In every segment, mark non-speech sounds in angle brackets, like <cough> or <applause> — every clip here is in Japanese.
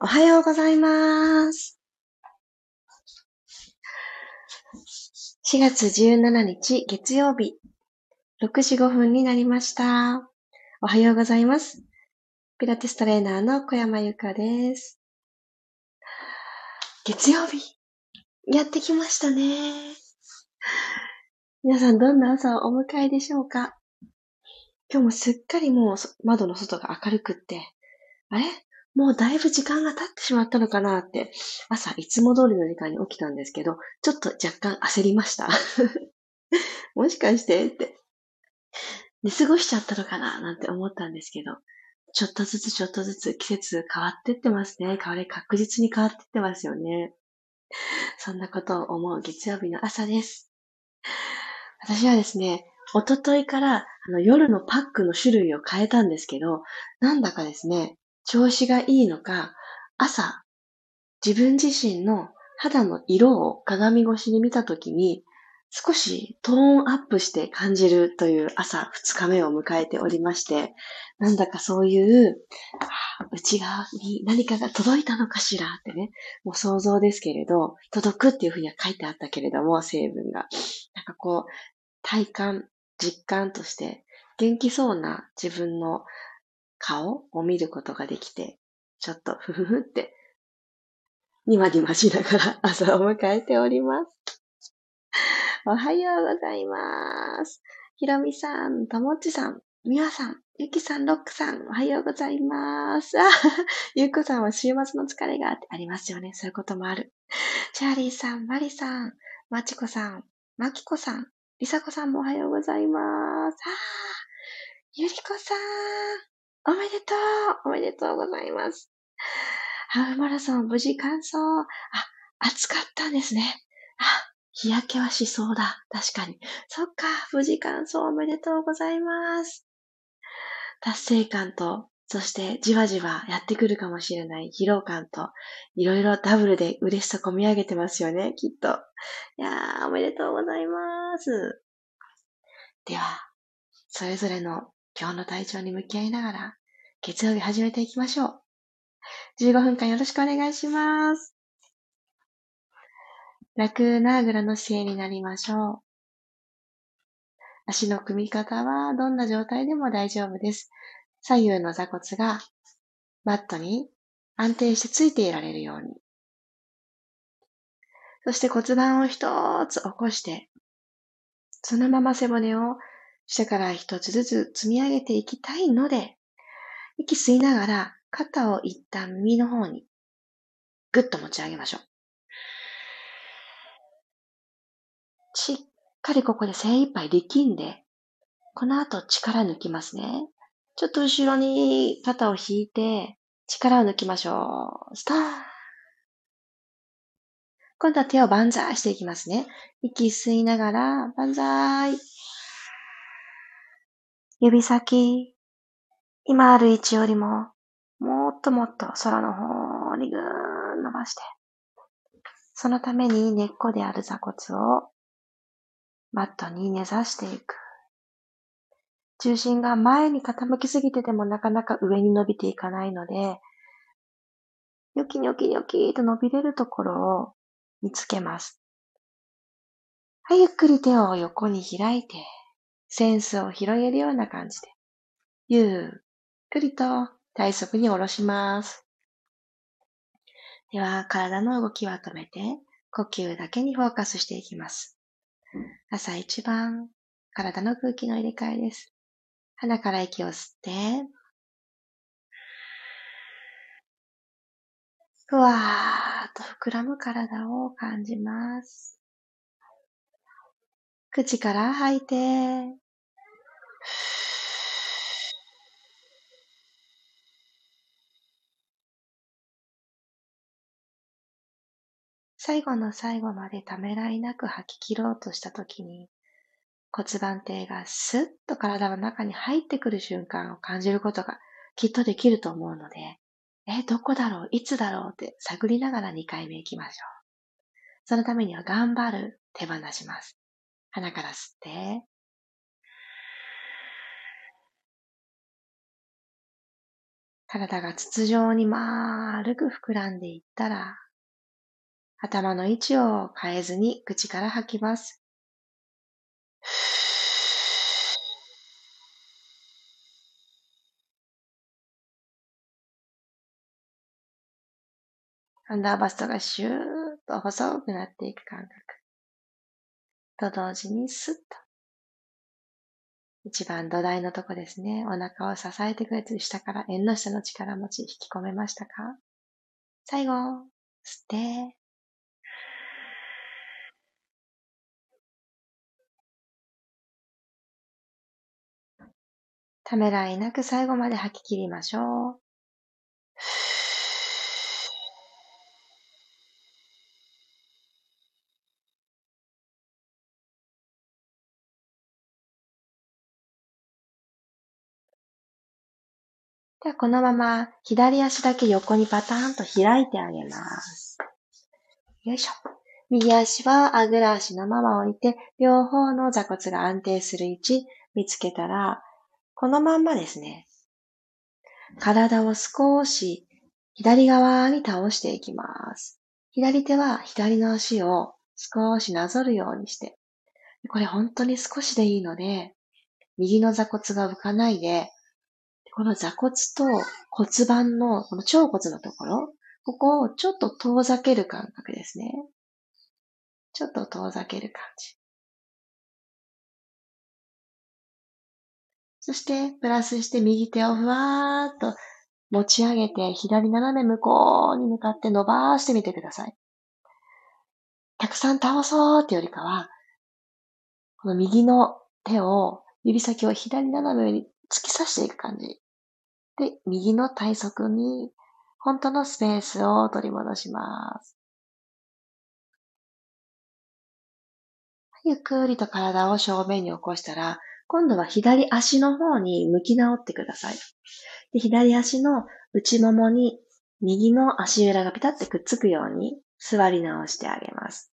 おはようございます。4月17日月曜日、6時5分になりました。おはようございます。ピラティストレーナーの小山由かです。月曜日、やってきましたね。皆さんどんな朝をお迎えでしょうか？今日もすっかりもう窓の外が明るくって、あれ？もうだいぶ時間が経ってしまったのかなって、朝いつも通りの時間に起きたんですけど、ちょっと若干焦りました。<laughs> もしかしてって。寝過ごしちゃったのかななんて思ったんですけど、ちょっとずつちょっとずつ季節変わってってますね。変わり確実に変わってってますよね。そんなことを思う月曜日の朝です。私はですね、おとといからあの夜のパックの種類を変えたんですけど、なんだかですね、調子がいいのか、朝、自分自身の肌の色を鏡越しに見たときに、少しトーンアップして感じるという朝2日目を迎えておりまして、なんだかそういう、内側に何かが届いたのかしらってね、もう想像ですけれど、届くっていうふうには書いてあったけれども、成分が。なんかこう、体感、実感として元気そうな自分の顔を見ることができて、ちょっとふふふって、にまにましながら朝を迎えております。おはようございます。ひろみさん、ともっちさん、みわさん、ゆきさん、ロックさん、おはようございます。あ、ゆうこさんは週末の疲れがありますよね。そういうこともある。チャーリーさん、マリさん、まちこさん、まきこさん、りさこさんもおはようございます。あゆりこさん、おめでとうおめでとうございます。ハーフマラソン無事完走。あ、暑かったんですね。あ、日焼けはしそうだ。確かに。そっか、無事完走おめでとうございます。達成感と、そしてじわじわやってくるかもしれない疲労感と、いろいろダブルで嬉しさ込み上げてますよね、きっと。いやー、おめでとうございます。では、それぞれの今日の体調に向き合いながら、月曜日始めていきましょう。15分間よろしくお願いします。楽なあぐらの姿勢になりましょう。足の組み方はどんな状態でも大丈夫です。左右の座骨がマットに安定してついていられるように。そして骨盤を一つ起こして、そのまま背骨を下から一つずつ積み上げていきたいので、息吸いながら肩を一旦耳の方にぐっと持ち上げましょう。しっかりここで精一杯力んで、この後力抜きますね。ちょっと後ろに肩を引いて力を抜きましょう。スター今度は手を万歳していきますね。息吸いながら、万歳。指先、今ある位置よりも、もっともっと空の方にぐーん伸ばして、そのために根っこである座骨をマットに根ざしていく。重心が前に傾きすぎててもなかなか上に伸びていかないので、ニョキニョキニョキと伸びれるところを見つけます。はい、ゆっくり手を横に開いて、センスを広げるような感じで、ゆっくりと体側に下ろします。では、体の動きは止めて、呼吸だけにフォーカスしていきます。朝一番、体の空気の入れ替えです。鼻から息を吸って、ふわーっと膨らむ体を感じます。口から吐いて、最後の最後までためらいなく吐き切ろうとしたときに、骨盤底がスッと体の中に入ってくる瞬間を感じることがきっとできると思うので、え、どこだろう？いつだろう？って探りながら2回目行きましょう。そのためには頑張る、手放します。鼻から吸って、体が筒状に丸く膨らんでいったら、頭の位置を変えずに口から吐きます。アンダーバストがシューッと細くなっていく感覚。と同時にスッと。一番土台のとこですね。お腹を支えてくれて下から縁の下の力持ち引き込めましたか？最後、吸って、ためらいなく最後まで吐き切りましょう。ではこのまま左足だけ横にパターンと開いてあげます。よいしょ。右足はあぐら足のまま置いて、両方の座骨が安定する位置見つけたら、このまんまですね。体を少し左側に倒していきます。左手は左の足を少しなぞるようにして。これ本当に少しでいいので、右の座骨が浮かないで、この座骨と骨盤のこの腸骨のところ、ここをちょっと遠ざける感覚ですね。ちょっと遠ざける感じ。そして、プラスして右手をふわーっと持ち上げて、左斜め向こうに向かって伸ばしてみてください。たくさん倒そうってよりかは、この右の手を、指先を左斜めに突き刺していく感じ。で、右の体側に本当のスペースを取り戻します。ゆっくりと体を正面に起こしたら、今度は左足の方に向き直ってください。で左足の内ももに右の足裏がピタッてくっつくように座り直してあげます。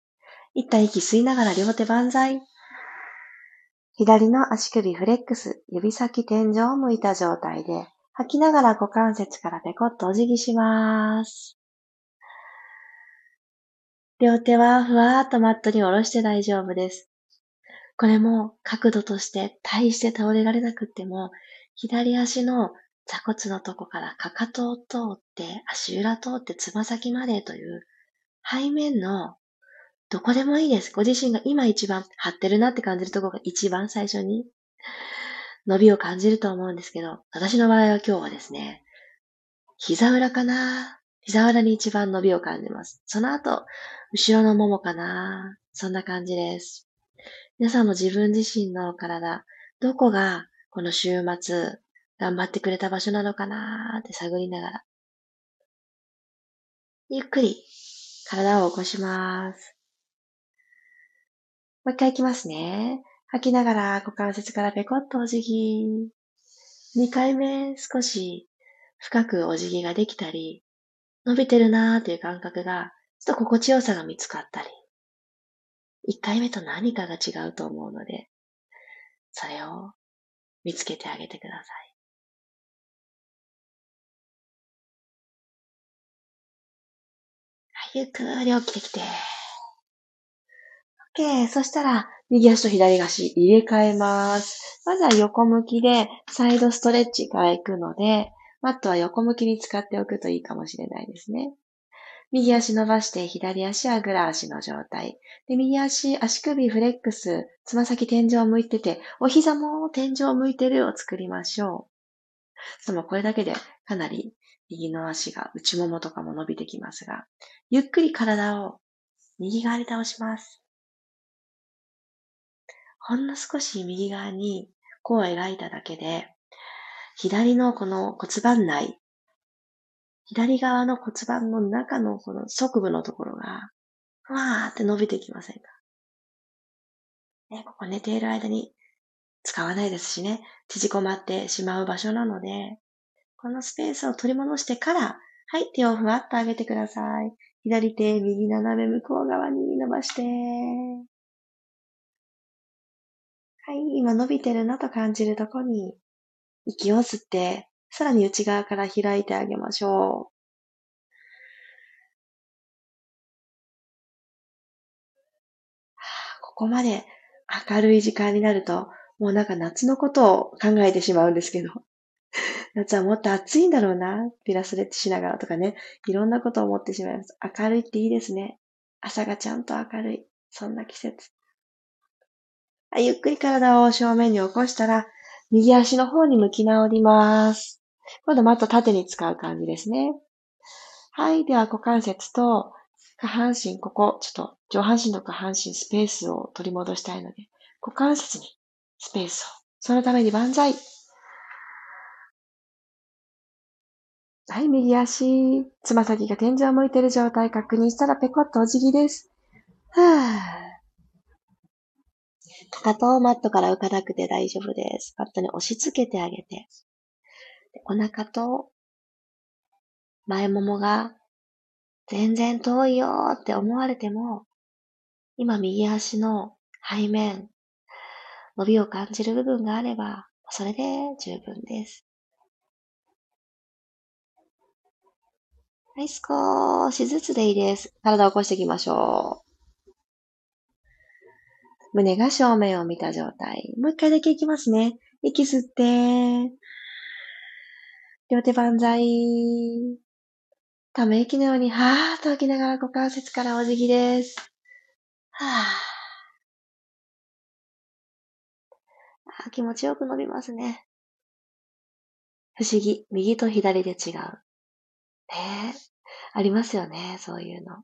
一旦息吸いながら両手万歳。左の足首フレックス、指先天井を向いた状態で吐きながら股関節からペコッとお辞儀します。両手はふわーっとマットに下ろして大丈夫です。これも角度として大して倒れられなくっても、左足の座骨のとこからかかとを通って、足裏通ってつま先までという背面のどこでもいいです。ご自身が今一番張ってるなって感じるところが一番最初に伸びを感じると思うんですけど、私の場合は今日はですね、膝裏かな？膝裏に一番伸びを感じます。その後、後ろのももかな？そんな感じです。皆さんも自分自身の体、どこがこの週末頑張ってくれた場所なのかな？って探りながら、ゆっくり体を起こします。もう一回いきますね。吐きながら股関節からペコッとお辞儀。二回目少し深くお辞儀ができたり、伸びてるなーという感覚が、ちょっと心地よさが見つかったり、一回目と何かが違うと思うので、それを見つけてあげてください。ゆっくり起きてきて。OK。そしたら、右足と左足入れ替えます。まずは横向きで、サイドストレッチから行くので、マットは横向きに使っておくといいかもしれないですね。右足伸ばして、左足はグラ足の状態。で、右足、足首フレックス、つま先天井を向いてて、お膝も天井を向いてるを作りましょう。そのこれだけでかなり右の足が内ももとかも伸びてきますが、ゆっくり体を右側に倒します。ほんの少し右側に弧を描いただけで、左のこの骨盤内、左側の骨盤の中のこの側部のところが、ふわーって伸びてきませんか？ね、ここ寝ている間に使わないですしね、縮こまってしまう場所なので、このスペースを取り戻してから、はい、手をふわっと上げてください。左手、右斜め向こう側に伸ばして、はい、今伸びてるなと感じるとこに息を吸ってさらに内側から開いてあげましょう。ここまで明るい時間になると、もうなんか夏のことを考えてしまうんですけど。<laughs> 夏はもっと暑いんだろうな。ピラスレッチしながらとかね。いろんなことを思ってしまいます。明るいっていいですね。朝がちゃんと明るい。そんな季節。ゆっくり体を正面に起こしたら、右足の方に向き直ります。今度マット縦に使う感じですね。はい。では、股関節と下半身、ここ、ちょっと上半身と下半身スペースを取り戻したいので、股関節にスペースを。そのために万歳。はい、右足、つま先が天井を向いている状態確認したらペコッとお辞儀です。はぁ。かかとをマットから浮かなくて大丈夫です。マットに押し付けてあげて。お腹と前ももが全然遠いよって思われても、今右足の背面、伸びを感じる部分があれば、それで十分です。はい、少しずつでいいです。体を起こしていきましょう。胸が正面を見た状態。もう一回だけいきますね。息吸って、両手万歳。ため息のように、はーっと吐きながら股関節からお辞儀です。はー。あ気持ちよく伸びますね。不思議。右と左で違う。ねありますよね、そういうの。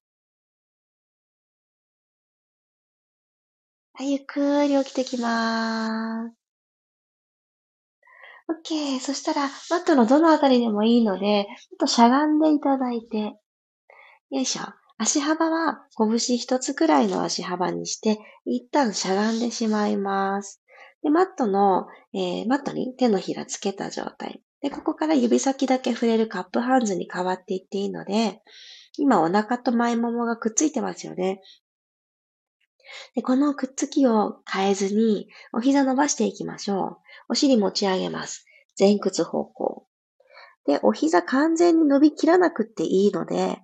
はい、ゆっくり起きてきまーす。OK。そしたら、マットのどのあたりでもいいので、ちょっとしゃがんでいただいて、よいしょ。足幅は拳一つくらいの足幅にして、一旦しゃがんでしまいます。で、マットの、えー、マットに手のひらつけた状態。で、ここから指先だけ触れるカップハンズに変わっていっていいので、今お腹と前ももがくっついてますよね。でこのくっつきを変えずに、お膝伸ばしていきましょう。お尻持ち上げます。前屈方向。で、お膝完全に伸びきらなくっていいので、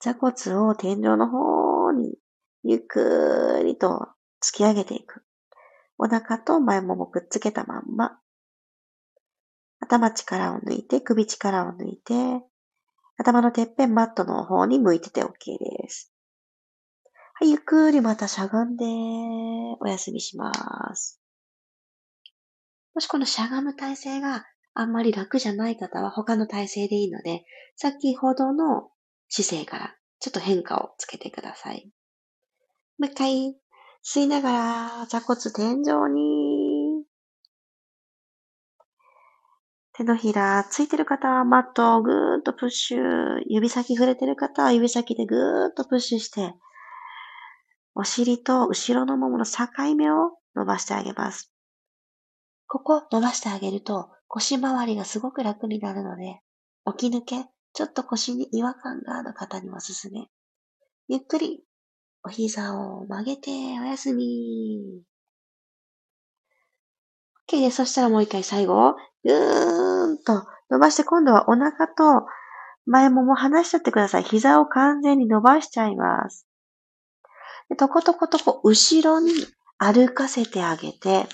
座骨を天井の方にゆっくりと突き上げていく。お腹と前ももくっつけたまんま。頭力を抜いて、首力を抜いて、頭のてっぺんマットの方に向いてて OK です。はい、ゆっくりまたしゃがんで、お休みします。もしこのしゃがむ体勢があんまり楽じゃない方は他の体勢でいいので、先ほどの姿勢からちょっと変化をつけてください。もう一回、吸いながら座骨天井に手のひらついてる方はマットをぐーっとプッシュ。指先触れてる方は指先でぐーっとプッシュして、お尻と後ろのももの境目を伸ばしてあげます。ここ伸ばしてあげると腰回りがすごく楽になるので、起き抜け、ちょっと腰に違和感がある方におすすめ。ゆっくりお膝を曲げておやすみ。OK で。そしたらもう一回最後、ぐーんと伸ばして今度はお腹と前もも離しちゃってください。膝を完全に伸ばしちゃいます。とことことこ後ろに歩かせてあげて、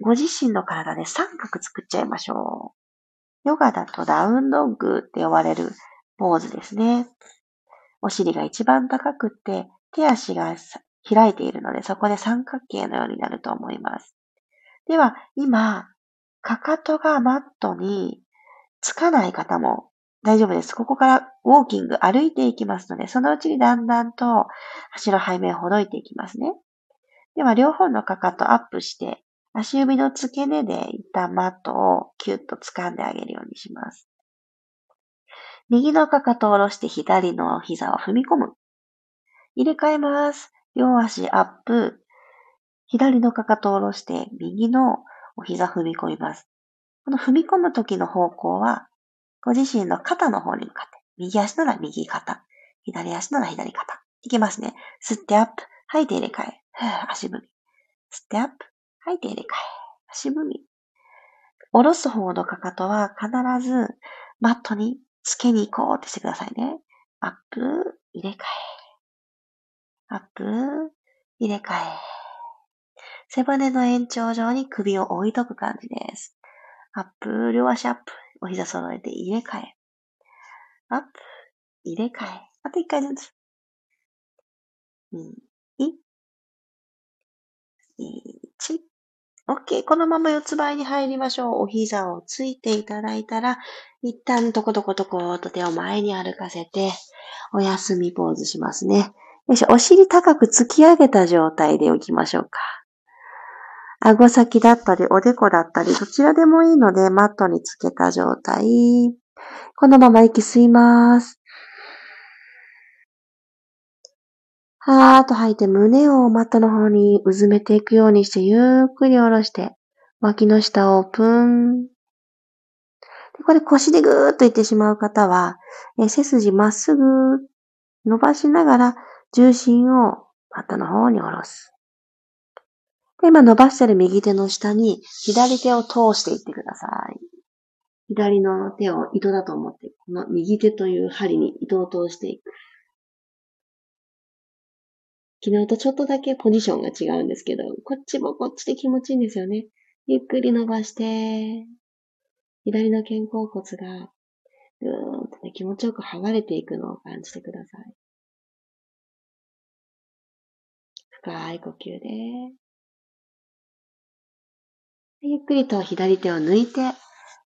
ご自身の体で三角作っちゃいましょう。ヨガだとダウンドッグって呼ばれるポーズですね。お尻が一番高くって、手足が開いているので、そこで三角形のようになると思います。では、今、かかとがマットにつかない方も大丈夫です。ここからウォーキング歩いていきますので、そのうちにだんだんと足の背面をほどいていきますね。では、両方のかかとアップして、足指の付け根で一旦マットをキュッと掴んであげるようにします。右のかかとを下ろして左の膝を踏み込む。入れ替えます。両足アップ。左のかかとを下ろして右のお膝踏み込みます。この踏み込む時の方向は、ご自身の肩の方に向かって、右足なら右肩、左足なら左肩。いきますね。吸ってアップ。吐いて入れ替え。<sighs> 足踏み。吸ってアップ。吐いて入れ替え。足踏み。下ろす方のかかとは必ずマットにつけに行こうってしてくださいね。アップ、入れ替え。アップ、入れ替え。背骨の延長上に首を置いとく感じです。アップ、両足アップ。お膝揃えて入れ替え。アップ、入れ替え。あと一回ずつ。2、1。OK。このまま四つ倍に入りましょう。お膝をついていただいたら、一旦トコトコトコと手を前に歩かせて、お休みポーズしますね。よいしょ。お尻高く突き上げた状態で置きましょうか。顎先だったり、おでこだったり、どちらでもいいので、マットにつけた状態。このまま息吸います。はーっと吐いて胸をマットの方にうずめていくようにしてゆっくり下ろして、脇の下オープン。これ腰でぐーっといってしまう方は、え背筋まっすぐ伸ばしながら重心をマットの方に下ろす。今伸ばしてる右手の下に左手を通していってください。左の手を糸だと思って、この右手という針に糸を通していく。昨日とちょっとだけポジションが違うんですけど、こっちもこっちで気持ちいいんですよね。ゆっくり伸ばして、左の肩甲骨がぐーんとね、気持ちよく剥がれていくのを感じてください。深い呼吸で、ゆっくりと左手を抜いて、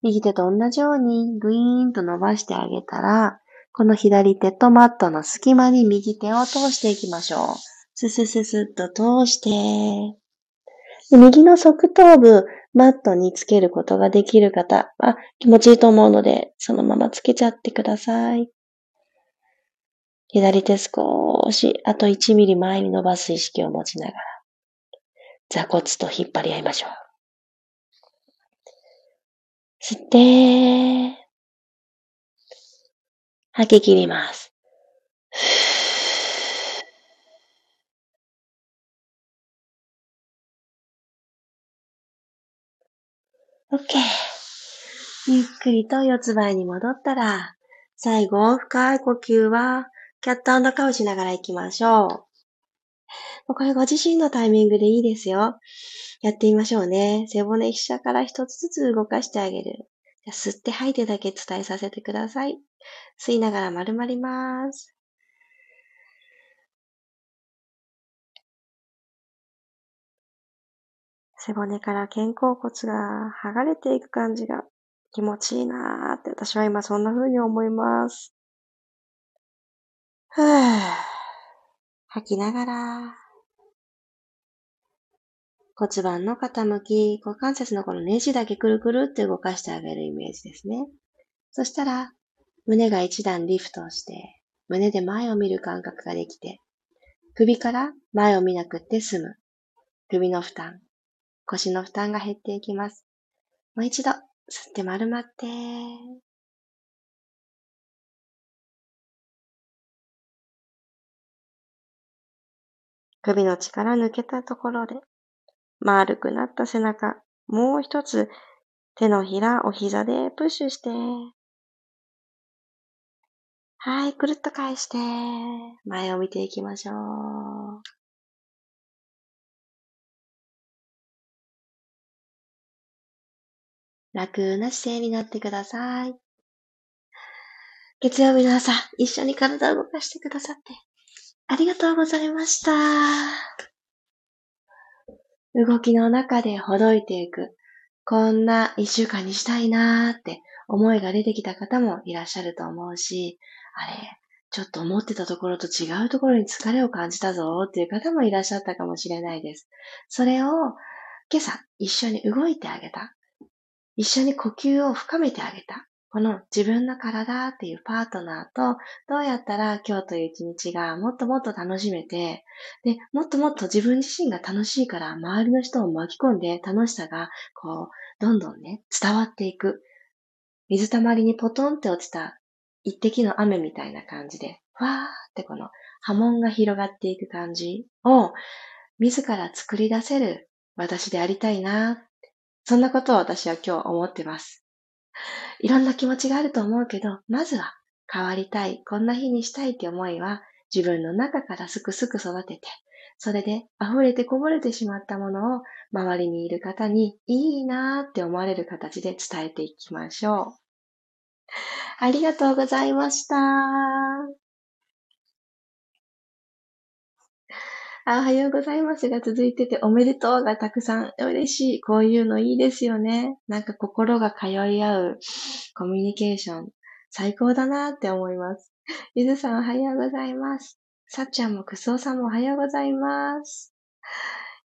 右手と同じようにグイーンと伸ばしてあげたら、この左手とマットの隙間に右手を通していきましょう。ススススッと通して、右の側頭部、マットにつけることができる方は気持ちいいと思うので、そのままつけちゃってください。左手少し、あと1ミリ前に伸ばす意識を持ちながら、座骨と引っ張り合いましょう。吸って、吐き切ります。OK。ゆっくりと四つ倍に戻ったら、最後、深い呼吸は、キャットカウしながら行きましょう。これご自身のタイミングでいいですよ。やってみましょうね。背骨飛車から一つずつ動かしてあげる。吸って吐いてだけ伝えさせてください。吸いながら丸まります。背骨から肩甲骨が剥がれていく感じが気持ちいいなーって私は今そんな風に思います。ふぅ。吐きながら、骨盤の傾き、股関節のこのネジだけくるくるって動かしてあげるイメージですね。そしたら、胸が一段リフトをして、胸で前を見る感覚ができて、首から前を見なくって済む。首の負担、腰の負担が減っていきます。もう一度、吸って丸まって、首の力抜けたところで、丸くなった背中、もう一つ手のひら、お膝でプッシュして、はい、くるっと返して、前を見ていきましょう。楽な姿勢になってください。月曜日の朝、一緒に体を動かしてくださって、ありがとうございました。動きの中でほどいていく。こんな一週間にしたいなーって思いが出てきた方もいらっしゃると思うし、あれ、ちょっと思ってたところと違うところに疲れを感じたぞっていう方もいらっしゃったかもしれないです。それを今朝一緒に動いてあげた。一緒に呼吸を深めてあげた。この自分の体っていうパートナーとどうやったら今日という一日がもっともっと楽しめて、で、もっともっと自分自身が楽しいから周りの人を巻き込んで楽しさがこう、どんどんね、伝わっていく。水たまりにポトンって落ちた一滴の雨みたいな感じで、わーってこの波紋が広がっていく感じを自ら作り出せる私でありたいな。そんなことを私は今日思ってます。<laughs> いろんな気持ちがあると思うけど、まずは変わりたい、こんな日にしたいって思いは自分の中からすくすく育てて、それで溢れてこぼれてしまったものを周りにいる方にいいなーって思われる形で伝えていきましょう。ありがとうございました。あ、おはようございますが続いてて、おめでとうがたくさん嬉しい。こういうのいいですよね。なんか心が通い合うコミュニケーション。最高だなって思います。ゆずさんおはようございます。さっちゃんもくそおさんもおはようございます。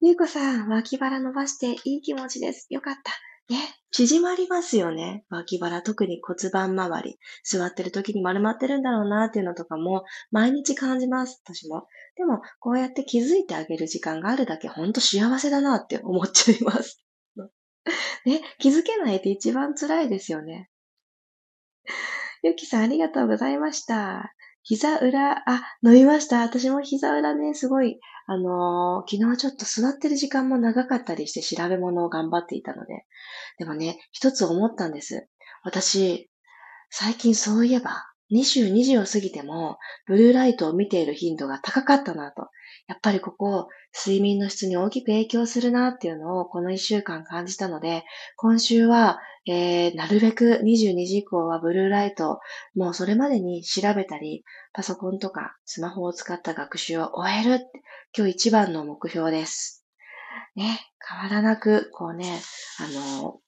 ゆうこさん、脇腹伸ばしていい気持ちです。よかった。ね、縮まりますよね。脇腹、特に骨盤周り。座ってる時に丸まってるんだろうなっていうのとかも毎日感じます。私も。でも、こうやって気づいてあげる時間があるだけ、ほんと幸せだなって思っちゃいます。<laughs> ね、気づけないって一番辛いですよね。ゆきさん、ありがとうございました。膝裏、あ、飲みました。私も膝裏ね、すごい、あのー、昨日ちょっと座ってる時間も長かったりして調べ物を頑張っていたので。でもね、一つ思ったんです。私、最近そういえば、22時を過ぎても、ブルーライトを見ている頻度が高かったなと。やっぱりここ、睡眠の質に大きく影響するなっていうのをこの1週間感じたので、今週は、えー、なるべく22時以降はブルーライト、もうそれまでに調べたり、パソコンとかスマホを使った学習を終える今日一番の目標です。ね、変わらなく、こうね、あの、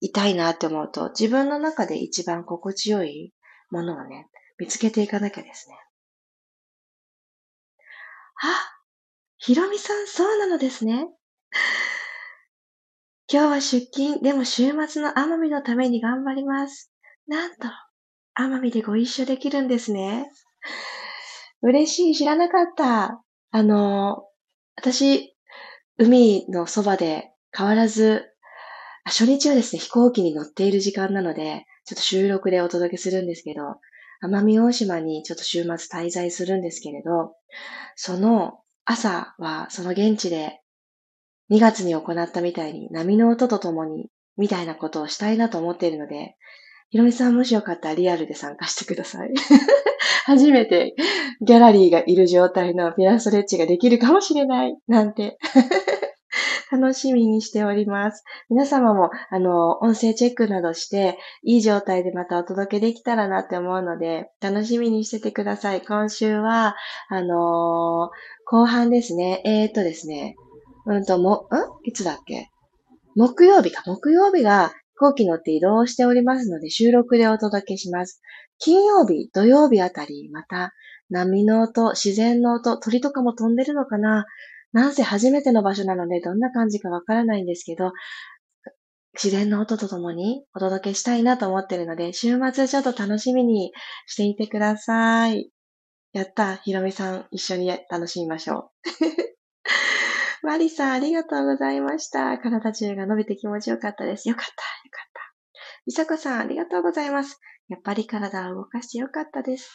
痛いなって思うと、自分の中で一番心地よいものをね、見つけていかなきゃですね。あひろみさん、そうなのですね。今日は出勤、でも週末の奄美のために頑張ります。なんと、奄美でご一緒できるんですね。嬉しい、知らなかった。あの、私、海のそばで変わらず、初日はですね、飛行機に乗っている時間なので、ちょっと収録でお届けするんですけど、奄美大島にちょっと週末滞在するんですけれど、その朝はその現地で2月に行ったみたいに波の音とともにみたいなことをしたいなと思っているので、ひろみさんもしよかったらリアルで参加してください。<laughs> 初めてギャラリーがいる状態のピラストレッチができるかもしれないなんて <laughs> 楽しみにしております。皆様も、あの、音声チェックなどして、いい状態でまたお届けできたらなって思うので、楽しみにしててください。今週は、あのー、後半ですね。えー、っとですね。うんと、も、ん？いつだっけ？木曜日か。木曜日が飛行機乗って移動しておりますので、収録でお届けします。金曜日、土曜日あたり、また、波の音、自然の音、鳥とかも飛んでるのかな？なんせ初めての場所なのでどんな感じかわからないんですけど、自然の音とともにお届けしたいなと思ってるので、週末ちょっと楽しみにしていてください。やった、ひろみさん一緒に楽しみましょう。<laughs> マリさんありがとうございました。体中が伸びて気持ちよかったです。よかった、よかった。みさこさんありがとうございます。やっぱり体を動かしてよかったです。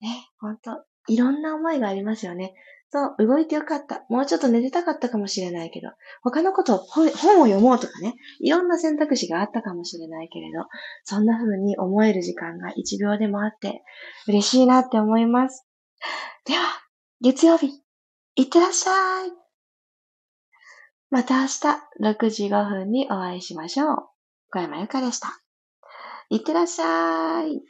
ね、ほんと、いろんな思いがありますよね。そう、動いてよかった。もうちょっと寝てたかったかもしれないけど、他のことを本を読もうとかね、いろんな選択肢があったかもしれないけれど、そんな風に思える時間が1秒でもあって嬉しいなって思います。では、月曜日、いってらっしゃい。また明日6時5分にお会いしましょう。小山由かでした。いってらっしゃい。